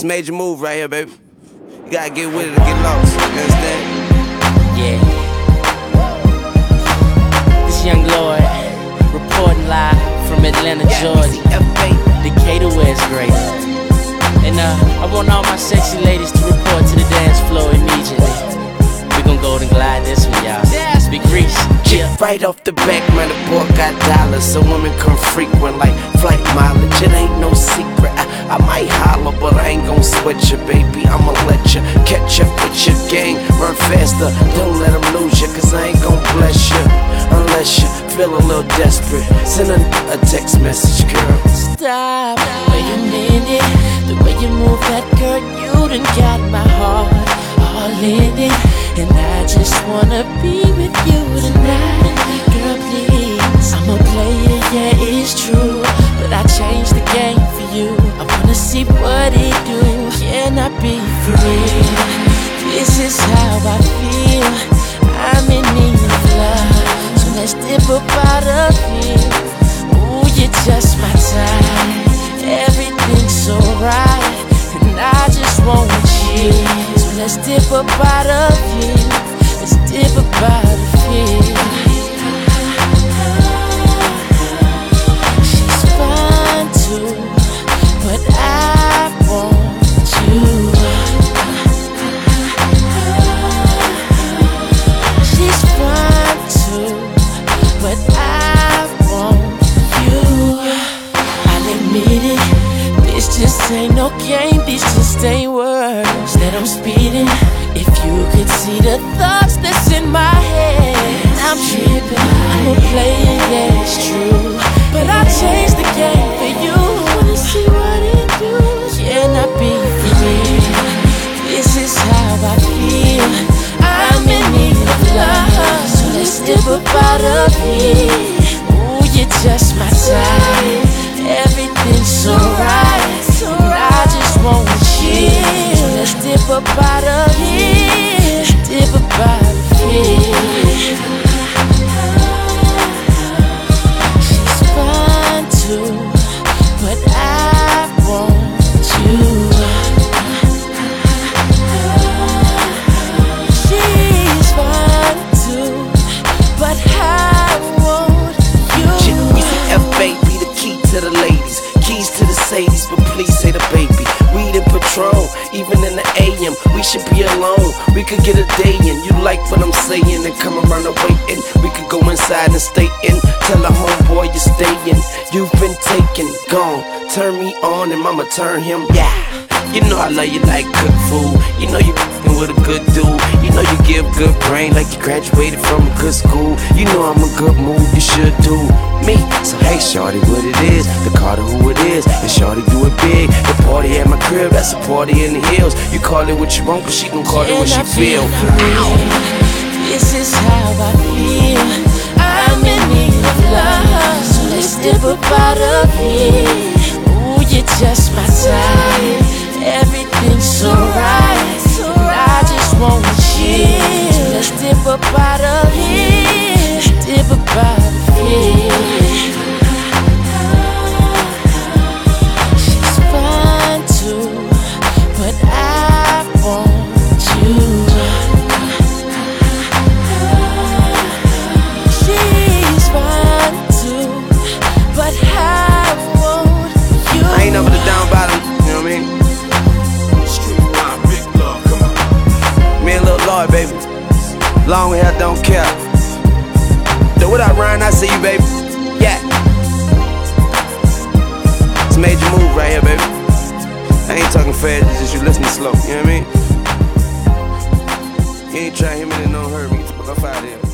It's a major move right here, baby. You gotta get with it or get lost. You understand? Yeah. This young Lloyd reporting live from Atlanta, Georgia. Decatur, where it's great. And uh, I want all my sexy ladies to report to the dance floor immediately. We gon' golden glide this one, y'all. Big Reese. Yeah. Right off the back, man, the boy got dollars, so women come frequent Ain't you, baby. I'ma let you catch up with your gang. Run faster, don't let them lose you, cause I ain't gon' bless you. Unless you feel a little desperate. Send a, a text message, girl. Stop. Wait a minute. The way you move that girl, you done got my heart all in it. And I just wanna be with you tonight. Girl, please. I'm a player, yeah, it's true. Out of here. Ooh, you're just my type. Everything's so right. And I just want you. So let's dip up out of here. Let's dip up out of here. This just ain't no game, these just ain't words that I'm speeding. If you could see the thoughts that's in my head, I'm tripping. I'm a player, yeah, it's true. But I changed the game for you. Wanna see what it do? Can I be free? This is how I feel. I'm in need of love, so let's dip up out of here. Ooh, you're just my type. Up out of here. Dip up out of here. She's too, but I want you. She's too, but I want you. F baby, the key to the ladies, keys to the Sadies, but please say the baby. Weed and Patron, even in the AM, we should be alone. We could get a day in. You like what I'm saying and come around the waiting. We could go inside and stay in. Tell a homeboy you're staying. You've been taken, gone. Turn me on and mama turn him. Yeah. You know I love you like good food. You know you with a good dude. You know you give good brain like you graduated from a good school. You know I'm a good move, you should do me. So hey, shorty, what it is? The Carter who it is, and shorty do it big. The party at my crib, that's a party in the hills. You call it what you want, cause she gon' call it what she feel. This is how I feel. I'm in need of love, so let's dip up out of here. Ooh, you're just my type. Everything's so right, and I just want you. So let's dip up out of here. Dip up out Ryan? I see you, baby. Yeah. It's a major move right here, baby. I ain't talking fast, it's just you listening slow, you know what I mean? You ain't trying to hit me, don't hurt me. Get the fuck up out of here.